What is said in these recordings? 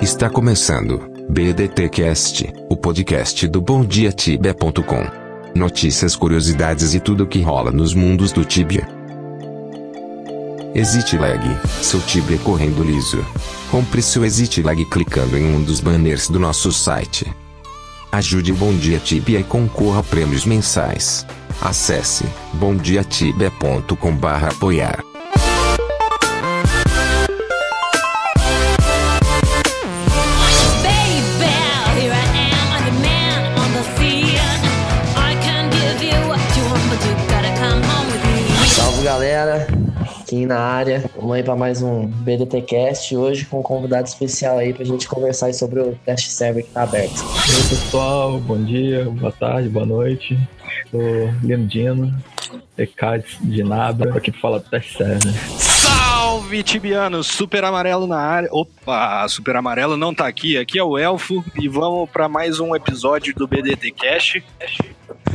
Está começando BDTcast, o podcast do BomDiaTibia.com. Notícias, curiosidades e tudo o que rola nos mundos do Tibia. Exit Lag, seu Tibia correndo liso. Compre seu Exit Lag clicando em um dos banners do nosso site. Ajude o Bom Dia Tibia e concorra a prêmios mensais. Acesse bomdiatibia.com/apoiar. aqui na área. Vamos aí para mais um BDTcast hoje com um convidado especial aí pra gente conversar sobre o teste server que tá aberto. Aí, pessoal, bom dia, boa tarde, boa noite. Sou Lindino, ECAD de Nabra, aqui pra falar do teste server. Salve, Tibianos! Super Amarelo na área. Opa, Super Amarelo não tá aqui. Aqui é o Elfo e vamos para mais um episódio do BDT Cash.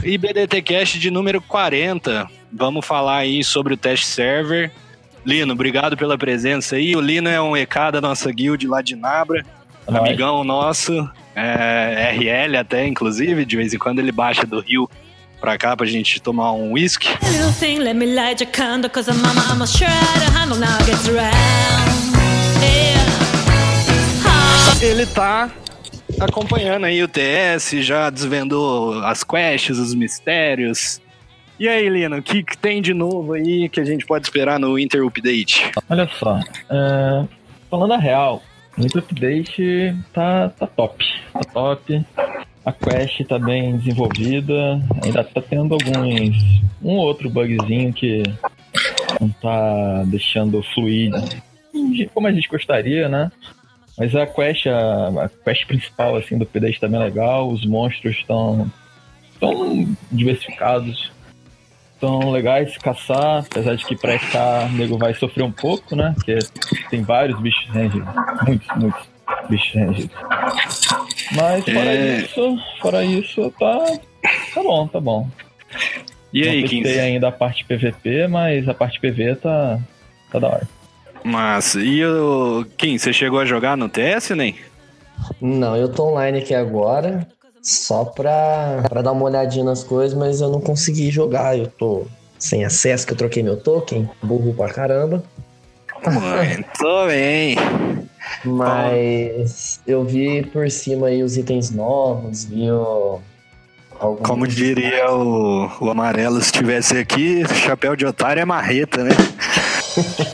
E BDT Cash de número 40. Vamos falar aí sobre o teste server. Lino, obrigado pela presença aí. O Lino é um EK da nossa guild lá de Nabra. Nós. Amigão nosso, é, RL até, inclusive. De vez em quando ele baixa do Rio pra cá pra gente tomar um whisky. Ele tá acompanhando aí o TS, já desvendou as quests, os mistérios. E aí, Lino, o que, que tem de novo aí que a gente pode esperar no Winter Update? Olha só, é, falando a real, o Nitro Update tá, tá top. Tá top. A quest tá bem desenvolvida. Ainda tá tendo alguns. um outro bugzinho que não tá deixando fluir como a gente gostaria, né? Mas a quest, a, a quest principal assim, do update tá bem legal. Os monstros estão tão diversificados. Estão legais de caçar, apesar de que pra cá o nego vai sofrer um pouco, né? Porque tem vários bichos rangidos. Muitos, muitos bichos rangidos. Mas fora É. isso, fora isso, tá. Tá bom, tá bom. E aí, Não Kim? testei ainda a parte PVP, mas a parte PV tá. tá da hora. Mas, e o Kim, você chegou a jogar no TS, nem? Não, eu tô online aqui agora só pra, pra dar uma olhadinha nas coisas, mas eu não consegui jogar. Eu tô sem acesso, que eu troquei meu token, burro pra caramba. Muito bem. Mas eu vi por cima aí os itens novos, vi o. Como diria o, o Amarelo, se estivesse aqui, chapéu de otário é marreta, né?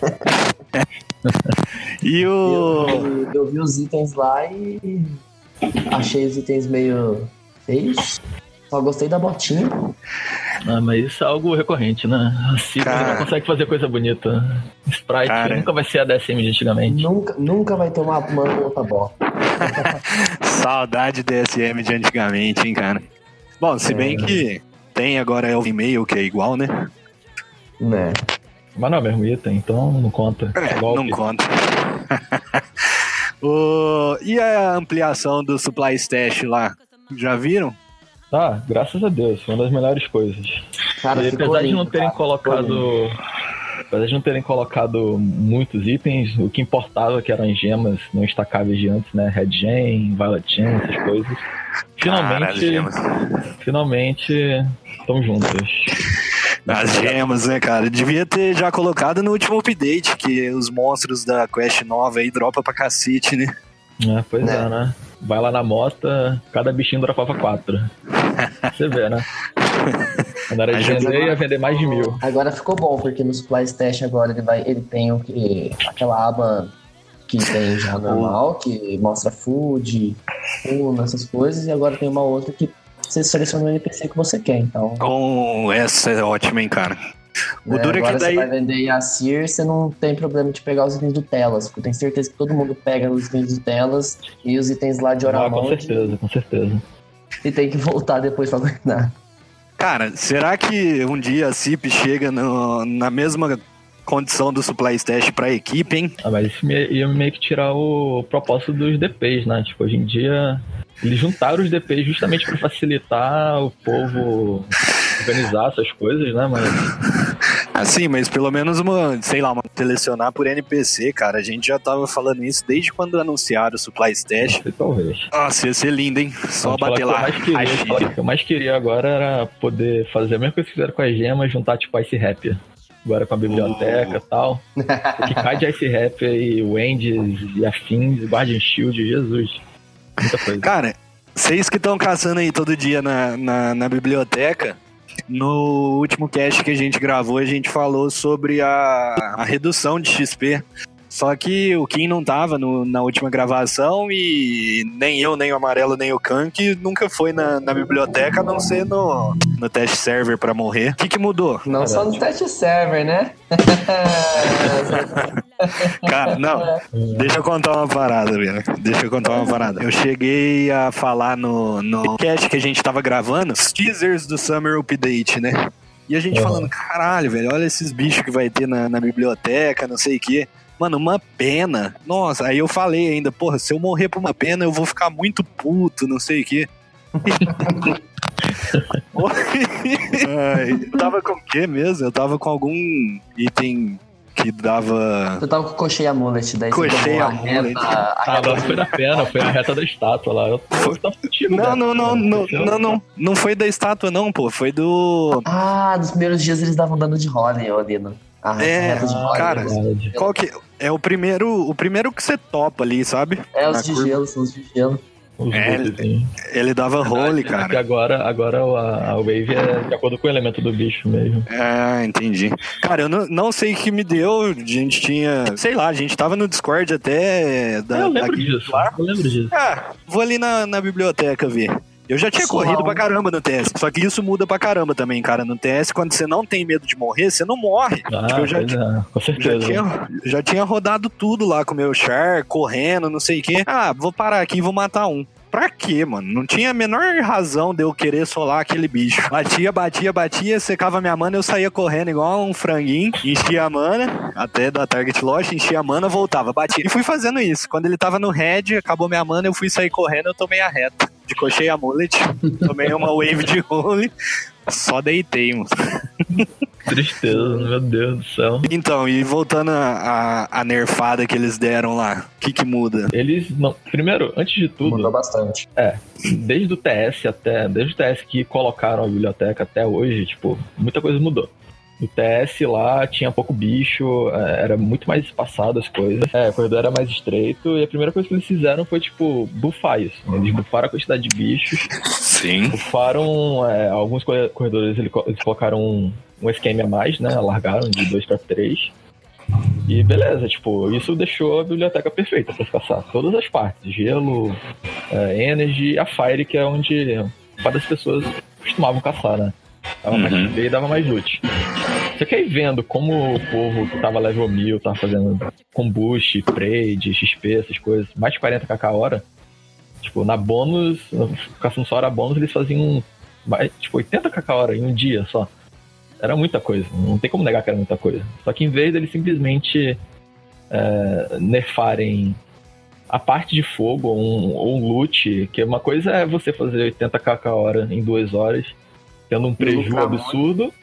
e o. Eu, eu vi os itens lá e achei os itens meio feios. Só gostei da botinha. Ah, mas isso é algo recorrente, né? A Cara. não consegue fazer coisa bonita. Sprite Cara. nunca vai ser a DSM de antigamente. Nunca, nunca vai tomar uma outra bota. Saudade DSM de antigamente, hein, cara. Bom, se bem É. que tem agora Elf e-mail, que é igual, né? Né? Mas não é o mesmo item, então não conta. É, Golpe. não conta. O- E a ampliação do Supply Stash lá? Já viram? Tá, graças a Deus, foi uma das melhores coisas. Cara, E apesar de não terem cara, colocado. Apesar de não terem colocado muitos itens, o que importava que eram gemas não estacáveis de antes, né? Red Gem, Violet Gem, essas coisas. Finalmente, gemas. finalmente, estão juntas. As gemas, né, cara? Devia ter já colocado no último update, que os monstros da quest nova aí dropa pra cacete, né? É, pois Né? é, né? Vai lá na mota, cada bichinho dropava quatro. Você vê, né? Quando era de vender, ia vender mais de mil. Agora ficou bom, porque no Supply Stash agora ele, vai, ele tem o que, aquela aba que tem já normal, que mostra food, runa, essas coisas, e agora tem uma outra que você seleciona o NPC que você quer. Então, Oh, essa é ótima, hein, cara. O duro é que agora daí- você vai vender Yasir, você não tem problema de pegar os itens do Telas, porque eu tenho certeza que todo mundo pega os itens do Telas e os itens lá de Ah, Oramond com certeza, com certeza. e tem que voltar depois pra guardar. Cara, será que um dia a CIP chega no- na mesma condição do Supply Stash pra equipe, hein? Ah, mas isso ia meio que tirar o propósito dos DPs, né? Tipo, hoje em dia, eles juntaram os DPs justamente para facilitar o povo organizar essas coisas, né? Mas Assim, mas pelo menos uma, sei lá, uma selecionar por NPC, cara. A gente já tava falando isso desde quando anunciaram o Supply Stash. Talvez. Nossa, ia ser lindo, hein? Só Vamos bater lá. que eu mais queria- Achei. Que eu mais queria agora era poder fazer a mesma coisa que fizeram com as gemas, juntar tipo Ice Rap. Agora com a biblioteca e tal. O que cai de Ice Rap e Wendy's e afins, Guardian Shield, Jesus. Muita coisa. Cara, vocês que estão caçando aí todo dia na, na, na biblioteca, no último cast que a gente gravou, a gente falou sobre a, a redução de XP. Só que o Kim não tava no- na última gravação e nem eu, nem o Amarelo, nem o Kank nunca foi na, na biblioteca, a não ser no, no test server pra morrer. O que, que mudou? Não só no teste server, né? Cara, não. Deixa eu contar uma parada, velho. Deixa eu contar uma parada. Eu cheguei a falar no, no cast que a gente tava gravando, os teasers do Summer Update, né? E a gente Uhum. falando, caralho, velho, olha esses bichos que vai ter na, na biblioteca, não sei o quê. Mano, uma pena. Nossa, aí eu falei ainda, porra, se eu morrer por uma pena, eu vou ficar muito puto, não sei o quê. Ai, eu tava com o quê mesmo? Eu tava com algum item que dava. Eu tava com o Cochei Amulet, daí Cochei a Amulet. reta, a Ah, reta não foi da pena, foi a reta da estátua lá. Eu tô, tô contigo, Não, né? não, não, não, Eu- não, não, não foi da estátua, não, pô. Foi do. Ah, nos primeiros dias eles davam dano de Holly, ô Lino. A É, reta de Holly. cara. Verdade. Qual que. É o primeiro. O primeiro que você topa ali, sabe? É, Na os de curva. gelo, são os de gelo. Os É. Ele dava role, É que cara. agora, agora a, a Wave é de acordo com o elemento do bicho mesmo. Ah, entendi. Cara, eu não, não sei o que me deu. A gente tinha. Sei lá, a gente tava no Discord até. Da, eu lembro da- disso. Eu lembro disso. Ah, vou ali na, na biblioteca ver. Eu já tinha corrido um. pra caramba no TS. Só que isso muda pra caramba também, cara. No TS, quando você não tem medo de morrer, você não morre. Ah, Tipo, eu já, é, com já, certeza. tinha, já tinha rodado tudo lá com o meu char, correndo, não sei o quê. Ah, vou parar aqui e vou matar um. Pra quê, mano? Não tinha a menor razão de eu querer solar aquele bicho. Batia, batia, batia, secava minha mana, eu saía correndo igual um franguinho, enchia a mana, até da target loss, enchia a mana, voltava, batia. E fui fazendo isso. Quando ele tava no red, acabou minha mana, eu fui sair correndo, eu tomei a reta. De cochei a mullet, tomei uma wave de role, só deitei, mano. Tristeza, meu Deus do céu. Então, e voltando a, a, a nerfada que eles deram lá, o que que muda? Eles não. Primeiro, antes de Mudou tudo, bastante. desde o TS até. Desde o TS que colocaram a biblioteca até hoje, tipo, muita coisa mudou. No TS lá tinha pouco bicho, é, era muito mais espaçado as coisas. É, o corredor era mais estreito, e a primeira coisa que eles fizeram foi, tipo, buffar isso. Eles buffaram a quantidade de bichos, Sim. bufaram é, alguns corre- corredores, ele co- eles colocaram um, um esquema a mais, né? Alargaram de 2 para 3. E beleza, tipo, isso deixou a biblioteca perfeita para caçar. Todas as partes, gelo, é, energy e a fire, que é onde várias pessoas costumavam caçar, né? Dava mais Uhum. XP e dava mais loot. Você quer ir vendo como o povo que tava level 1000 tava fazendo combust, trade, XP, essas coisas, mais de 40kk a hora. Tipo, na bônus, caçando só hora bônus, eles faziam mais, tipo 80kk a hora em um dia só. Era muita coisa, não tem como negar que era muita coisa. Só que em vez deles simplesmente é, nerfarem a parte de fogo ou um, ou um loot, que uma coisa é você fazer 80kk a hora em duas horas, tendo um prejuízo lucrar muito.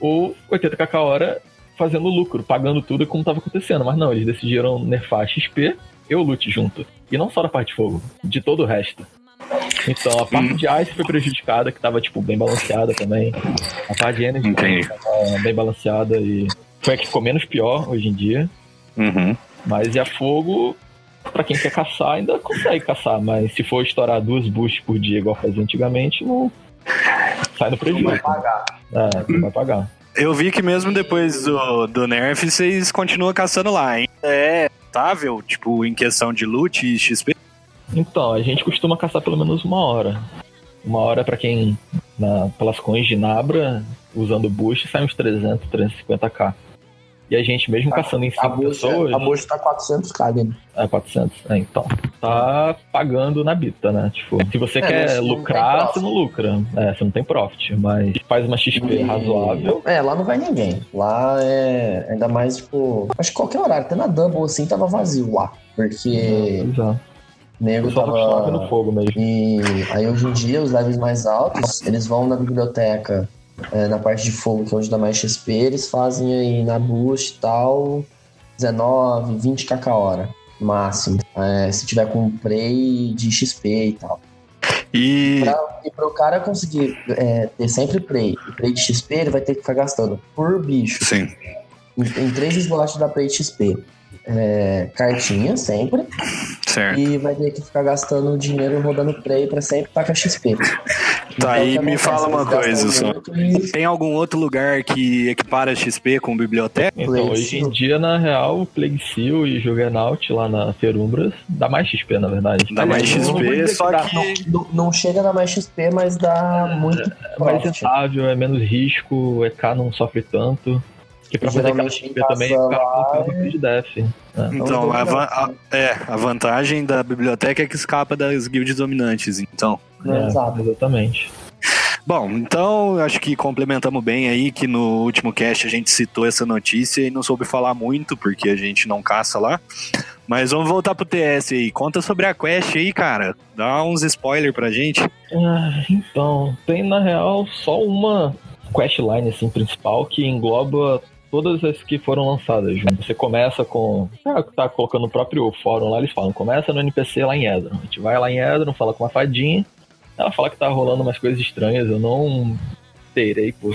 Ou 80kk a hora fazendo lucro, pagando tudo como estava acontecendo. Mas não, eles decidiram nerfar XP e o loot junto. E não só da parte de fogo, de todo o resto. Então, a parte de Ice foi prejudicada, que estava tipo, bem balanceada também. A parte de Energy Entendi. estava bem balanceada e foi a que ficou menos pior hoje em dia. Uhum. Mas e a fogo, pra quem quer caçar, ainda consegue caçar. Mas se for estourar duas boosts por dia, igual fazia antigamente, não sai no prejuízo. pagar. É, vai pagar. Eu vi que mesmo depois do, do nerf, vocês continuam caçando lá. Ainda é estável, tipo, em questão de loot e XP? Então, a gente costuma caçar pelo menos uma hora. Uma hora pra quem, na, pelas coins de Nabra, usando boost, sai uns 300, 350k. E a gente, mesmo caçando em A 5 bolsa, pessoas, a bolsa tá 400k, Lino. é 400. É, então, tá pagando na bita, né? Tipo, se você É, quer lucrar, você não lucra. É, você não tem profit, mas faz uma XP E- razoável. É, lá não vai ninguém. Lá é ainda mais, tipo. Acho que qualquer horário, até na Double assim, tava vazio lá. Porque nego costuma no tava. fogo mesmo. E aí hoje em dia, os levels mais altos, eles vão na biblioteca é, na parte de fogo, que é onde dá mais XP, eles fazem aí na boost e tal, 19, 20 kk hora, máximo. É, se tiver com prey de XP e tal. E Pra, e pro cara conseguir é, ter sempre prey e prey de XP, ele vai ter que ficar gastando por bicho. sim. Em, em três slots da prey de XP. É, cartinha sempre. Certo. E vai ter que ficar gastando dinheiro rodando prey pra sempre tacar XP. Tá, Então, e me fala uma coisa só. Tem algum outro lugar que equipara XP com biblioteca? Então, hoje em dia, na real, o Plague Seal e Juggernaut lá na Ferumbras dá mais XP, na verdade. Dá mais XP, só que. Não, não chega a dar mais XP, mas dá muito É mais profit. rentável, é menos risco, o EK não sofre tanto. Que pra fazer aquela XP também, casa o cara lá não tem de def. Então, a, va- a- é, a vantagem da biblioteca é que escapa das guilds dominantes, então. Né, É, Exato. Exatamente. Bom, então acho que complementamos bem aí que no último cast a gente citou essa notícia e não soube falar muito porque a gente não caça lá. Mas vamos voltar pro TS aí. Conta sobre a quest aí, cara. Dá uns spoiler pra gente. Ah, então, tem na real só uma questline assim, principal que engloba todas as que foram lançadas. Você começa com. Ah, tá colocando no próprio fórum lá, eles falam, começa no NPC lá em Edron. A gente vai lá em Edron, fala com uma fadinha. Ela fala que tá rolando umas coisas estranhas. Eu não terei por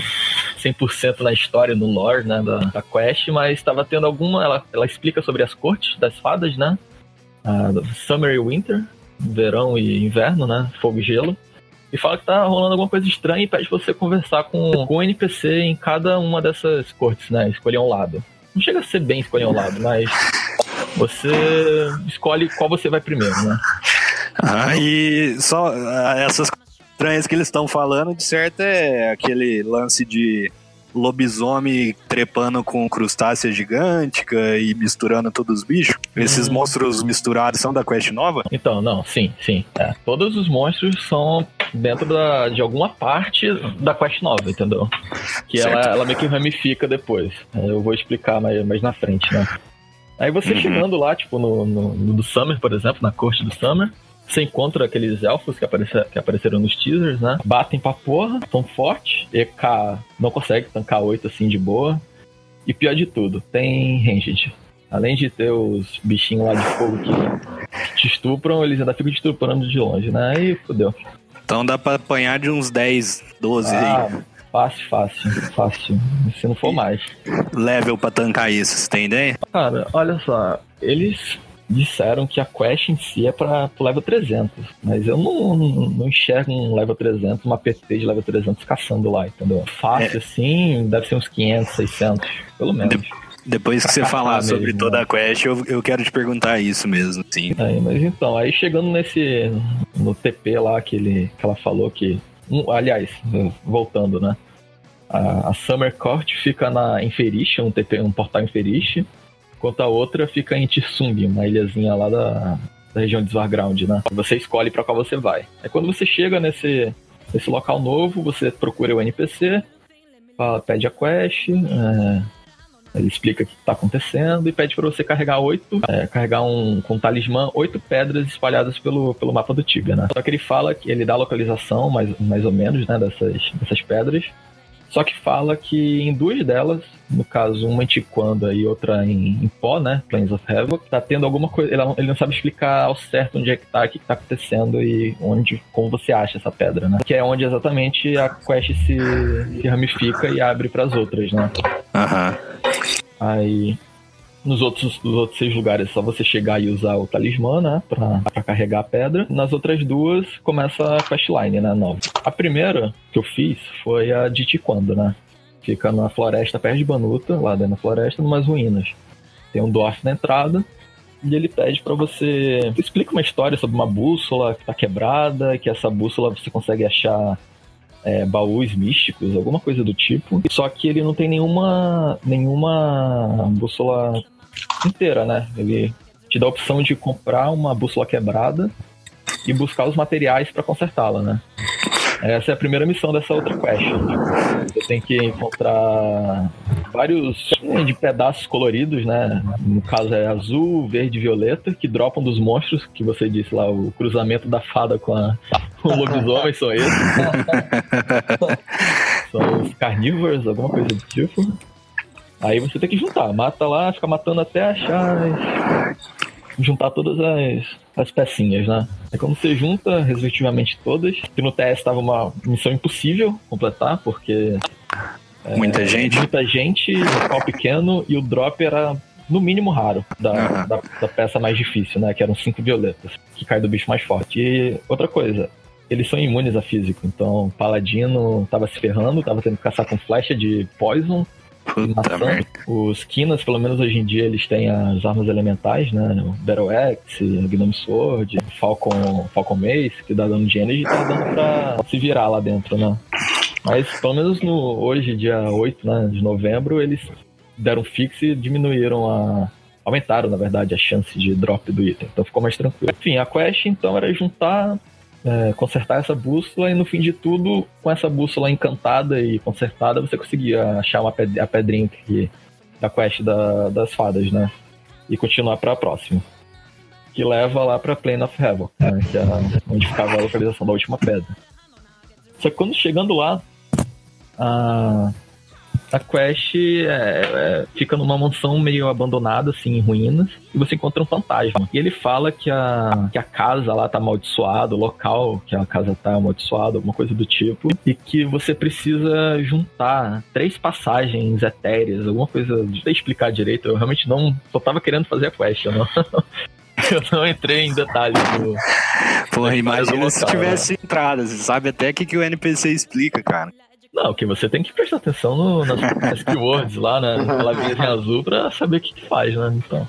100% na história, no lore, né, da, da quest, mas estava tendo alguma. Ela, ela explica sobre as cortes das fadas, né? Ah, Summer e Winter, verão e inverno, né? Fogo e gelo. E fala que tá rolando alguma coisa estranha e pede você conversar com, com o NPC em cada uma dessas cortes, né? Escolher um lado. Não chega a ser bem escolher um lado, mas você escolhe qual você vai primeiro, né? Ah, e só ah, essas estranhas que eles estão falando, de certo, é aquele lance de lobisomem trepando com crustácea gigântica e misturando todos os bichos. Esses Hum. monstros misturados são da quest nova? Então, não, sim, sim. é. Todos os monstros são dentro da, de alguma parte da quest nova, entendeu? Que ela, Certo. ela meio que ramifica depois. É, Eu vou explicar mais, mais na frente, né? Aí você Uhum. chegando lá, tipo, no, no, no do Summer, por exemplo, na corte do Summer, você encontra aqueles elfos que, aparece, que apareceram nos teasers, né? Batem pra porra, são fortes. EK não consegue tancar 8 assim de boa. E pior de tudo, tem ranged. Além de ter os bichinhos lá de fogo que te estupram, eles ainda ficam te estuprando de longe, né? Aí fodeu. Então dá pra apanhar de uns 10, 12 aí. Ah, fácil, fácil, fácil. Se não for mais. level pra tancar isso, você tem ideia? Cara, olha só, eles disseram que a quest em si é pra pro level 300, mas eu não, não, não enxergo um level 300, uma PT de level 300 caçando lá, entendeu? Fácil assim, deve ser uns 500, 600, pelo menos. Depois que você falar caçar sobre mesmo, toda né? a quest, eu, eu quero te perguntar isso mesmo, sim. Aí, mas então, aí chegando nesse. no TP lá que, ele, que ela falou que. um, aliás, voltando, né? A, a Summer Court fica na Inferish, um, TP, um portal Inferish, enquanto a outra fica em Tsung, uma ilhazinha lá da, da região de Svarground, né? Você escolhe pra qual você vai. Aí quando você chega nesse, nesse local novo, você procura o NPC, fala, pede a quest, é, ele explica o que está acontecendo e pede para você carregar oito, é, carregar um com um talismã, oito pedras espalhadas pelo, pelo mapa do Tibia, né? Só que ele fala que ele dá a localização, mais, mais ou menos, né, dessas, dessas pedras. Só que fala que em duas delas, no caso, uma em Tiquanda e outra em, em Pó, né? Plains of Havoc, tá tendo alguma coisa. Ele, não- ele não sabe explicar ao certo onde é que tá, o que, que tá acontecendo e onde, como você acha essa pedra, né? Que é onde exatamente a quest se, se ramifica e abre para as outras, né? Aham. Aí, nos outros, nos outros seis lugares, é só você chegar e usar o talismã, né? Pra, pra carregar a pedra. Nas outras duas, começa a questline, né? Nova. A primeira que eu fiz foi a de Tiquando, né? Fica na floresta perto de Banuta, lá dentro da floresta, numas ruínas. Tem um dwarf na entrada. E ele pede pra você. Explica uma história sobre uma bússola que tá quebrada, que essa bússola você consegue achar é, baús místicos, alguma coisa do tipo. Só que ele não tem nenhuma, nenhuma bússola inteira, né? Ele te dá a opção de comprar uma bússola quebrada e buscar os materiais para consertá-la, né? Essa é a primeira missão dessa outra quest. Você tem que encontrar vários de pedaços coloridos, né? No caso é azul, verde e violeta, que dropam dos monstros que você disse lá, o cruzamento da fada com, a, com o lobisomem são esses. são os carnívoros, alguma coisa do tipo. Aí você tem que juntar, mata lá, fica matando até achar. Juntar todas as, as pecinhas, né? É quando você junta respectivamente todas, que no TS estava uma missão impossível completar, porque Muita gente. muita gente, local pequeno e o drop era no mínimo raro da, Aham. da, da peça mais difícil, né? Que eram cinco violetas, que cai do bicho mais forte. E outra coisa, eles são imunes a físico, então Paladino tava se ferrando, tava tendo que caçar com flecha de poison, Puta merda. Os Kinas, pelo menos hoje em dia, eles têm as armas elementais, né? O Battle Axe, o Gnome Sword, o Falcon, Falcon Mace, que dá dano de energy e tá dando pra se virar lá dentro, né? Mas pelo menos no, hoje, dia 8 né, de novembro, eles deram fix e diminuíram a. Aumentaram, na verdade, a chance de drop do item. Então ficou mais tranquilo. Enfim, a quest então era juntar, é, consertar essa bússola e no fim de tudo, com essa bússola encantada e consertada, você conseguia achar uma ped- a pedrinha que, da quest da- das fadas, né? E continuar para a próxima. Que leva lá pra Plane of Havoc, né? Que é onde ficava a localização da última pedra. Só que quando chegando lá, a, a quest é- é- fica numa mansão meio abandonada, assim, em ruínas, e você encontra um fantasma. E ele fala que a, que a casa lá tá amaldiçoada, o local que a casa tá amaldiçoado, alguma coisa do tipo, e que você precisa juntar três passagens etéreas, alguma coisa, não sei explicar direito, eu realmente não, só tava querendo fazer a quest, eu não, eu não entrei em detalhes do, Porra, imagina se tivesse entrada. Você sabe até o que, que o NPC explica, cara. Não, que você tem que prestar atenção no, nas, nas keywords lá, né? Na palavrinha azul pra saber o que, que faz, né? Então.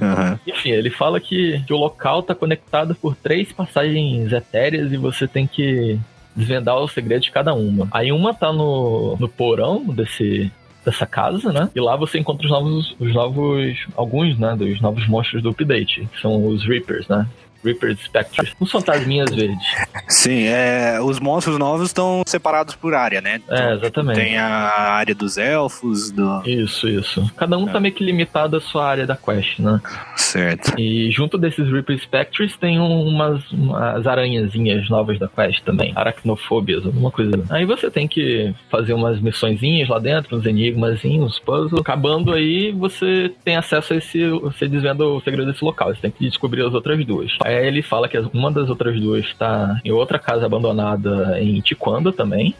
Aham. Enfim, ele fala que, que o local tá conectado por três passagens etéreas e você tem que desvendar o segredo de cada uma. Aí uma tá no, no porão desse dessa casa, né? E lá você encontra os novos, os novos, alguns, né, dos novos monstros do update, que são os Reapers, né? Reapers Spectres. Uns fantasminhas verdes. Sim, é, os monstros novos estão separados por área, né? É, exatamente. Tem a área dos elfos, do. Isso, isso. Cada um tá meio que limitado à sua área da quest, né? Certo. E junto desses Reaper Spectres tem um- umas, umas aranhazinhas novas da quest também. Aracnofóbias, alguma coisa. Aí você tem que fazer umas missõezinhas lá dentro, uns enigmazinhos, uns puzzles. Acabando aí, você tem acesso a esse. Você desvenda o segredo desse local. Você tem que descobrir as outras duas. Aí ele fala que uma das outras duas tá em outra casa abandonada em Tiquanda também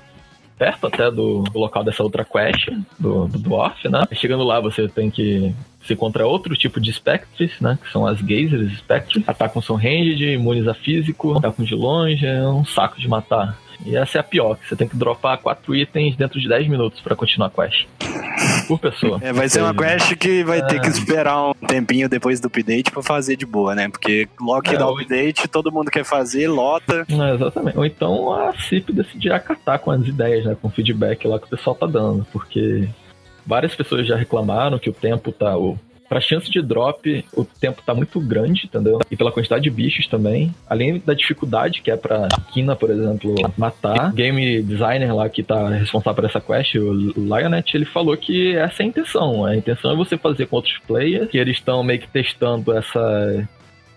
perto até do, local dessa outra quest, do, do Dwarf, né? Chegando lá, você tem que se encontra outro tipo de Spectres, né? Que são as Gazers Spectres. Atacam são ranged, imunes a físico, atacam de longe, é um saco de matar. E essa é a pior, que você tem que dropar quatro itens dentro de 10 minutos pra continuar a quest. Por pessoa. É, vai ser uma quest que vai ter É. que esperar um tempinho depois do update pra fazer de boa, né? Porque logo que É, dá o o- update, todo mundo quer fazer, lota. É, exatamente. Ou então a CIP decidir acatar com as ideias, né? Com o feedback lá que o pessoal tá dando. Porque várias pessoas já reclamaram que o tempo tá. O, pra chance de drop, o tempo tá muito grande, entendeu? E pela quantidade de bichos também. Além da dificuldade que é pra Kina, por exemplo, matar. Game designer lá que tá responsável por essa quest, o Lionet, ele falou que essa é a intenção. A intenção é você fazer com outros players, que eles estão meio que testando essa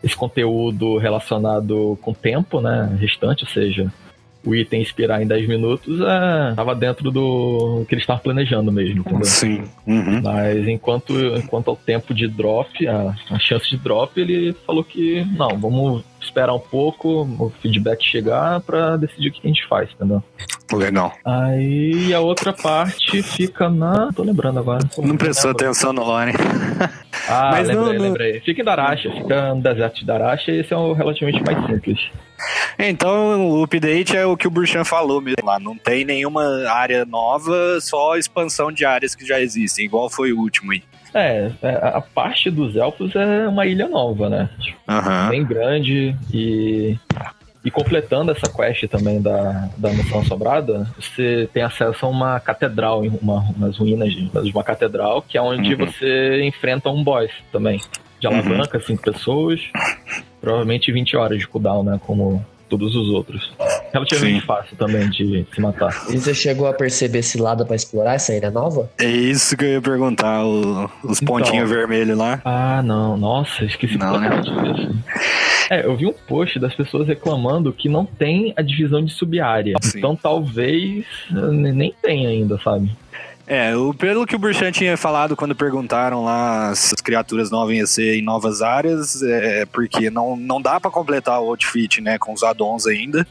esse conteúdo relacionado com o tempo, né, restante, ou seja, o item expirar em 10 minutos, é, tava dentro do que eles estavam planejando mesmo, entendeu? Sim. Uhum. Mas enquanto, enquanto ao tempo de drop, a, a chance de drop, ele falou que não, vamos esperar um pouco, o feedback chegar pra decidir o que a gente faz, entendeu? Legal. Aí a outra parte fica na. tô lembrando agora. Não prestou lembro. atenção no Lore. Ah, Mas lembrei, não- não- lembrei. Fica em Daracha, fica no deserto de Daracha e esse é o relativamente mais simples. Então, o update é o que o Burchan falou mesmo lá. Não tem nenhuma área nova, só expansão de áreas que já existem, igual foi o último aí. É, é, a parte dos elfos é uma ilha nova, né? Aham. Bem grande e. E completando essa quest também da, da Missão Sobrada, você tem acesso a uma catedral, uma, umas ruínas de uma catedral, que é onde Uhum. você enfrenta um boss também. De alavanca, cinco pessoas, provavelmente 20 horas de cooldown, né? Como todos os outros. relativamente Sim. fácil também de se matar. E você chegou a perceber se lá dá pra explorar essa ilha nova? É isso que eu ia perguntar, o- os Então. pontinhos vermelhos lá. Ah, não. Nossa, esqueci Não, né? disso. É, eu vi um post das pessoas reclamando que não tem a divisão de sub-área. Então talvez eh, nem tenha ainda, sabe? É, o, pelo que o Burchan tinha falado quando perguntaram lá se as criaturas novas iam ser em novas áreas, é porque não, não dá pra completar o outfit, né, com os addons ainda.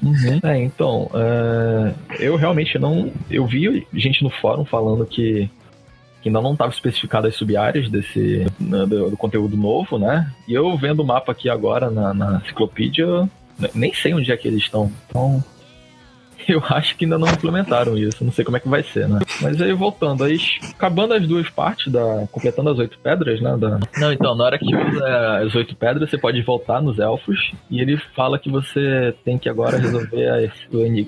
É, então, é, eu realmente não. Eu vi gente no fórum falando que, que ainda não estava especificado as sub-áreas desse né, do, do conteúdo novo, né? E eu vendo o mapa aqui agora na, na enciclopédia, ne- nem sei onde é que eles estão. Então. Eu acho que ainda não implementaram isso, não sei como é que vai ser, né? Mas aí voltando, aí acabando as duas partes da. completando as oito pedras, né? Da... Não, então, na hora que usa as oito pedras, você pode voltar nos elfos e ele fala que você tem que agora resolver as-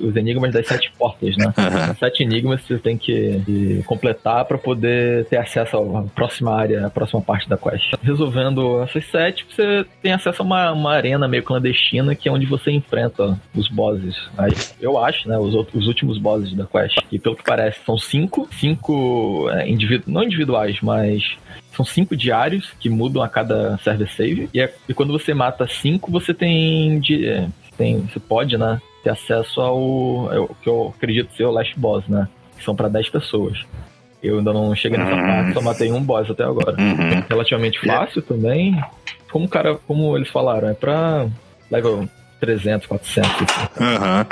os enigmas das sete portas, né? As Sete enigmas você tem que que completar para poder ter acesso à próxima área, à próxima parte da quest. Resolvendo essas sete, você tem acesso a uma, uma arena meio clandestina que é onde você enfrenta os bosses. Aí, eu acho, né? Os, outros, os últimos bosses da quest. E pelo que parece, são cinco. Cinco é, individu não individuais, mas são cinco diários que mudam a cada server save. E, é- e quando você mata cinco, você tem. di- é, tem você pode, né? Ter acesso ao. é o que eu acredito ser o last boss, né? Que são pra 10 pessoas. Eu ainda não cheguei nessa Hum. parte, só matei um boss até agora. Uhum. Relativamente fácil também. Como cara, como eles falaram, é pra level 300, 400. assim. Aham.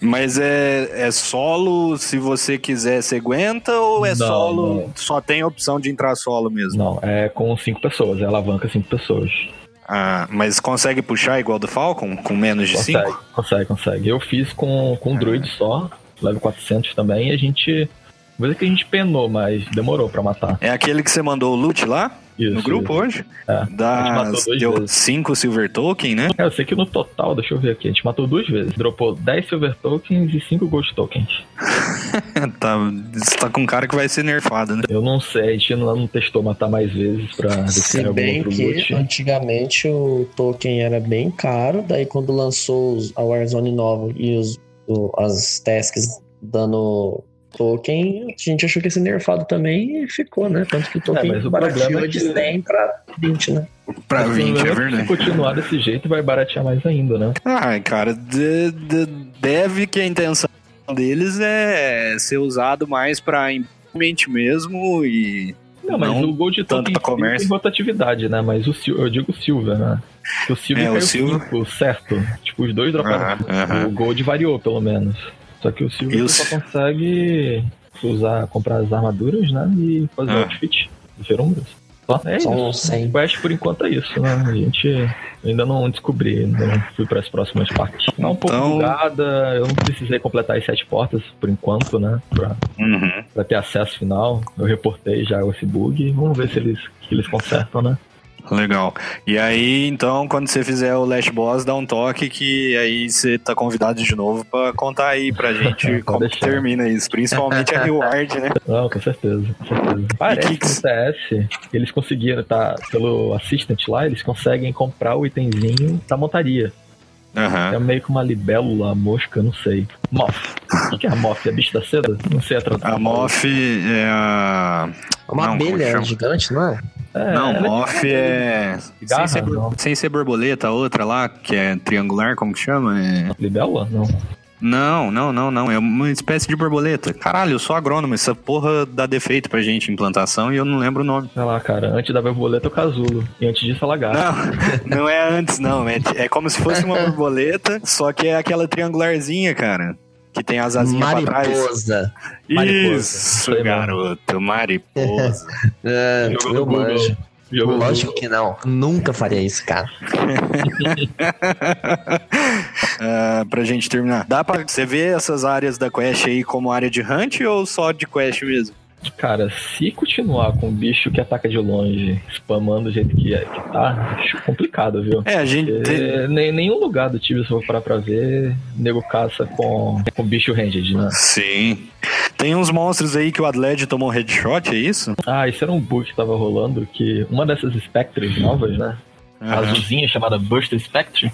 Mas é, é solo, se você quiser, você aguenta ou é Não, solo, não. só tem a opção de entrar solo mesmo? Não, é com cinco pessoas, é alavanca cinco pessoas. Ah, mas consegue puxar igual do Falcon, com menos de Consegue, 5? consegue, consegue. Eu fiz com, com um druid só, level 400 também, e a gente. Dizer que a gente penou, mas demorou pra matar. É aquele que você mandou o loot lá Isso, no grupo isso. hoje? É. A gente Dá, matou duas deu vezes. 5 silver token, né? É, eu sei que no total, deixa eu ver aqui, a gente matou duas vezes. Dropou 10 silver tokens e 5 gold tokens. tá, você tá com um cara que vai ser nerfado, né? Eu não sei, a gente não, não testou matar mais vezes pra se bem outro que loot. antigamente o token era bem caro, daí quando lançou a Warzone nova e os, o- as tasks dando token, a gente achou que ia ser nerfado também e ficou, né? Tanto que o token É, barateou é de que- 100 pra 20, né? Pra Mas 20, é Se verdade. continuar desse jeito, vai baratear mais ainda, né? Ai, cara, de- de- deve que a intenção deles é ser usado mais pra mente mesmo e. Não, mas Não o Gold tanto comércio. tem rotatividade, né? Mas o Sil- eu digo o Silver, né? Porque o Silver É, o Silver- 5, certo? Tipo, os dois droparam. Cinco. aham. O Gold variou, pelo menos. Só que o Silver E o você Si- só consegue usar, comprar as armaduras, né? E fazer Ah. o outfit. Verumbras. Só é Só isso. uns 100. Quest por enquanto é isso, né? A gente ainda não descobri, ainda não fui para as próximas partes. Tá um pouco Então- bugada, eu não precisei completar as sete portas por enquanto, né? Pra, Uhum. pra ter acesso final. Eu reportei já esse bug. Vamos ver se eles, que eles consertam, né? Legal. E aí, então, quando você fizer o Last Boss, dá um toque que aí você tá convidado de novo pra contar aí pra gente como que deixar. termina isso. Principalmente a reward, né? Não, com certeza, com certeza. Parece que que que- no TS eles conseguiram, tá? Pelo Assistant lá, eles conseguem comprar o itemzinho da montaria. Aham. É meio que uma libélula, mosca, não sei. Moth. O que que é a Moth? É bicho da seda? Não sei a tradução. A Moth é a. Uma Não, abelha gigante, não é? É, não, é Moth é. Cigarra? Sem ser, sem ser borboleta, a outra lá, que é triangular, como que chama? É... Libélula? Não. Não, não, não, não. É uma espécie de borboleta. Caralho, eu sou agrônomo. Essa porra dá defeito pra gente em plantação e eu não lembro o nome. Sei lá, cara. Antes da borboleta, o casulo. E antes disso, a lagarta. Não, não é antes, não. É, é como se fosse uma borboleta, só que é aquela triangularzinha, cara. Que tem as asinhas pra trás. Mariposa. Mariposa. Isso, mesmo. garoto. Mariposa. É, Jogo eu manjo. Jogo do Lógico que não. Nunca faria isso, cara. Ah, pra gente terminar. Dá pra você ver essas áreas da quest aí como área de hunt ou só de quest mesmo? Cara, se continuar com um bicho que ataca de longe, spamando do jeito que, é, que tá, acho complicado, viu? É, a gente. É, nem, nenhum lugar do Tibia, se eu for parar pra ver, nego caça com, com bicho ranged, né? Sim. Tem uns monstros aí que o Adled tomou headshot, é isso? Ah, isso era um bug que tava rolando, que uma dessas Spectres novas, né? A Aham. azulzinha chamada Buster Spectre,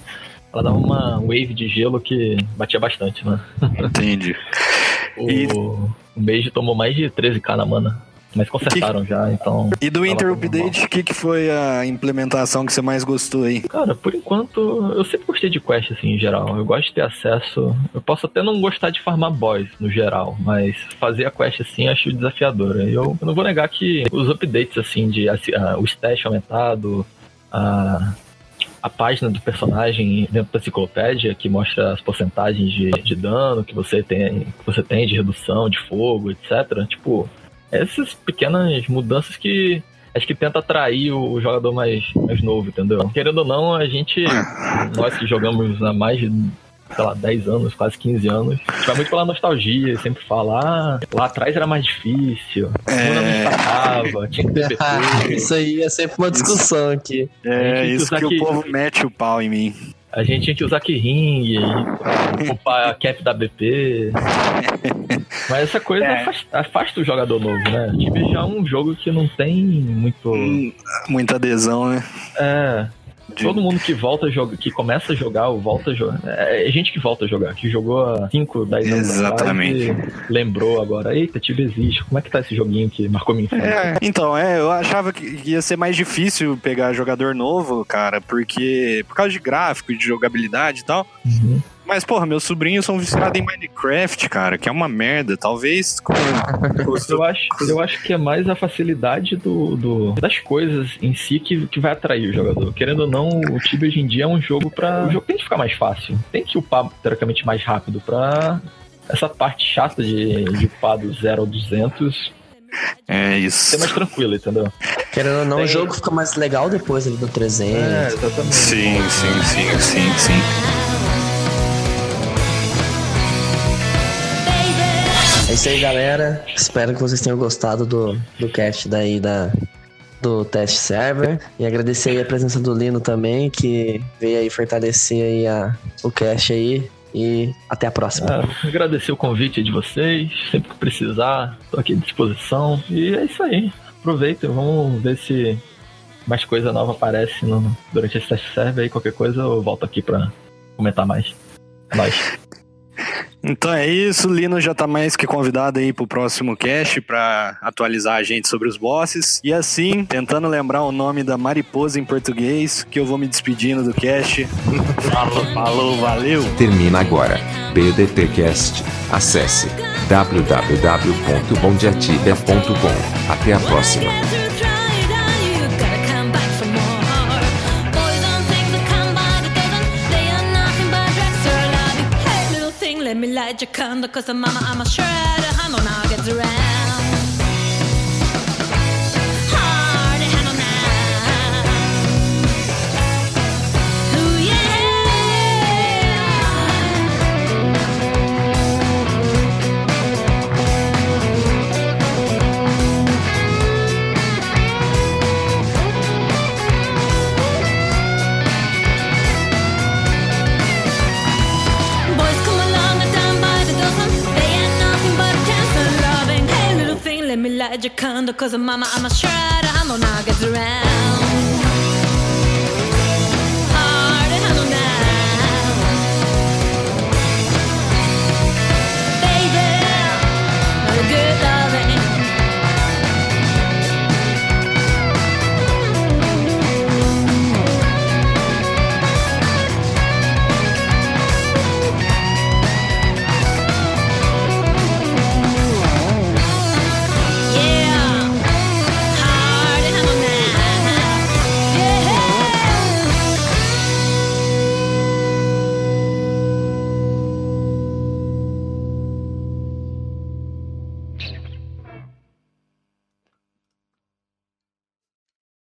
ela dava uma wave de gelo que batia bastante, né? Entendi. O, E- o Mage tomou mais de 13k na mana. Mas consertaram já, então. E do Inter. Update, o que, que foi a implementação que você mais gostou aí? Cara, por enquanto, eu sempre gostei de quest, assim, em geral. Eu gosto de ter acesso. Eu posso até não gostar de farmar boss, no geral, mas fazer a quest assim acho desafiadora. Eu, eu não vou negar que os updates, assim, de assi- ah, o stash aumentado, a, a página do personagem dentro da enciclopédia, que mostra as porcentagens de, de dano que você tem, que você tem de redução de fogo, etc. Tipo, essas pequenas mudanças que acho que tenta atrair o jogador mais, mais novo, entendeu? Querendo ou não, a gente, nós que jogamos há mais de, sei lá, 10 anos, quase 15 anos, a gente vai muito pela nostalgia, sempre fala, ah, lá atrás era mais difícil, É. Não destacava, tinha que BP. Isso aí é sempre uma discussão aqui. É, isso que aqui- o povo mete o pau em mim. A gente tinha que usar Keyring pra upar a cap da BP. Mas essa coisa É. afasta, afasta o jogador novo, né? Tibia já é um jogo que não tem muito. Hum, Muita adesão, né? É. De- Todo mundo que volta a jogar, que começa a jogar ou volta a jogar. É gente que volta a jogar, que jogou há 5, 10 anos Exatamente. e lembrou agora. Eita, Tibia existe. Como é que tá esse joguinho que marcou minha infância? É, então, é, eu achava que ia ser mais difícil pegar jogador novo, cara, porque por causa de gráfico, de jogabilidade e tal. Uhum. Mas, porra, meus sobrinhos são viciados em Minecraft, cara, que é uma merda. Talvez com. Eu acho, eu acho que é mais a facilidade do, do- das coisas em si que, que vai atrair o jogador. Querendo ou não, o Tibia hoje em dia é um jogo pra. O jogo tem que ficar mais fácil. Tem que upar teoricamente mais rápido pra. Essa parte chata de, de upar do 0 ao 200 É isso. ser mais tranquila, entendeu? Querendo ou não, Tem- o jogo fica mais legal depois ali do 300. É, exatamente. Sim, sim, sim, sim, sim. É isso aí, galera. Espero que vocês tenham gostado do, do cast daí da, do teste server. E agradecer aí a presença do Lino também, que veio aí fortalecer aí a, o cast aí. E até a próxima. Ah, agradecer o convite de vocês. Sempre que precisar, tô aqui à disposição. E é isso aí. Aproveitem, vamos ver se mais coisa nova aparece no- durante esse teste server. Aí qualquer coisa eu volto aqui pra comentar mais. É nóis. Então é isso, o Lino já tá mais que convidado aí pro próximo cast pra atualizar a gente sobre os bosses. E assim, tentando lembrar o nome da mariposa em português, que eu vou me despedindo do cast. Falou, falou, valeu! Termina agora. BDTcast. Acesse www.bondiatibia.com. Até a próxima. Gioconda, cause the mama I'm a shredder, humble nuggets red. Got your condo, cause mama, I'm a shredder, I'm gonna get around.